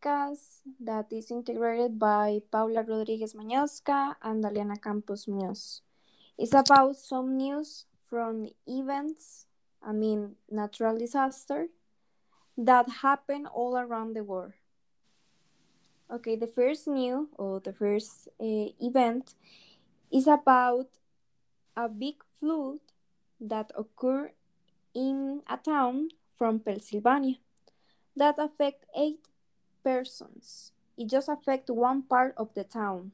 podcast that is integrated by Paula Rodriguez Mañosca and Daliana Campos Muñoz. It's about some news from events, I mean, natural disaster that happen all around the world. Okay, the first new or the first uh, event is about a big flood that occurred in a town from Pennsylvania that affect eight persons. It just affect one part of the town.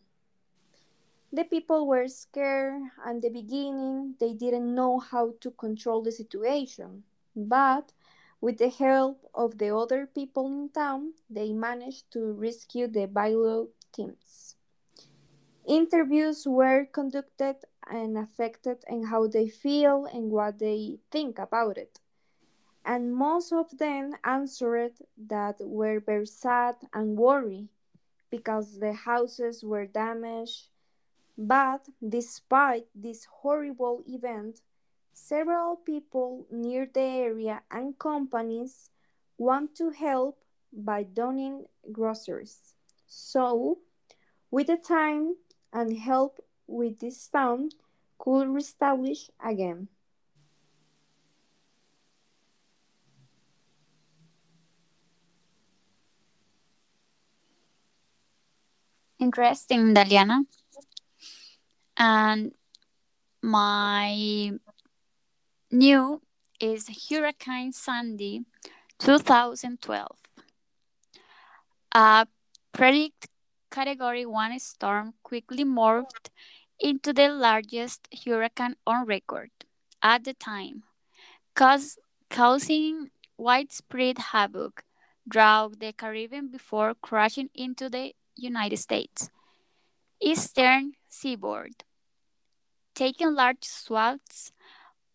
The people were scared and the beginning they didn't know how to control the situation. But with the help of the other people in town, they managed to rescue the bailout teams. Interviews were conducted and affected and how they feel and what they think about it. And most of them answered that were very sad and worried because the houses were damaged. But despite this horrible event, several people near the area and companies want to help by donating groceries. So, with the time and help with this town could reestablish again. Interesting, Daliana. And my new is Hurricane Sandy 2012. A predict category 1 storm quickly morphed into the largest hurricane on record at the time, cause, causing widespread havoc throughout the Caribbean before crashing into the United States eastern seaboard, taking large swaths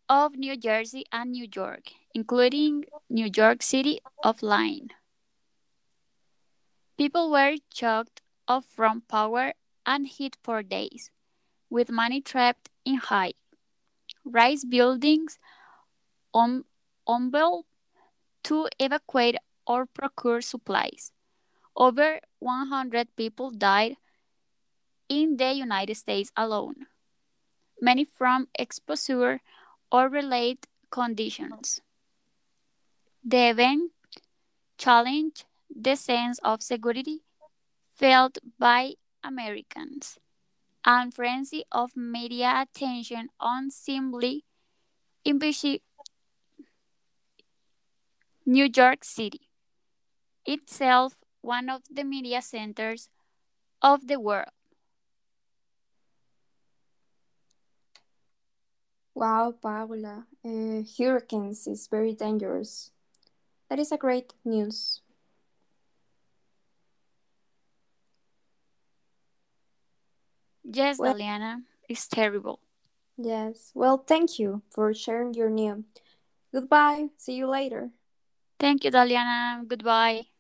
of New Jersey and New York, including New York City offline. People were choked off from power and heat for days, with money trapped in high rise buildings un- unable to evacuate or procure supplies. Over 100 people died in the United States alone, many from exposure or related conditions. The event challenged the sense of security felt by Americans and frenzy of media attention on simply invisible New York City, itself one of the media centers of the world. Wow, Paula, uh, hurricanes is very dangerous. That is a great news. Yes, Well- Daliana, it's terrible. Yes. Well, thank you for sharing your news. Goodbye. See you later. Thank you, Daliana. Goodbye.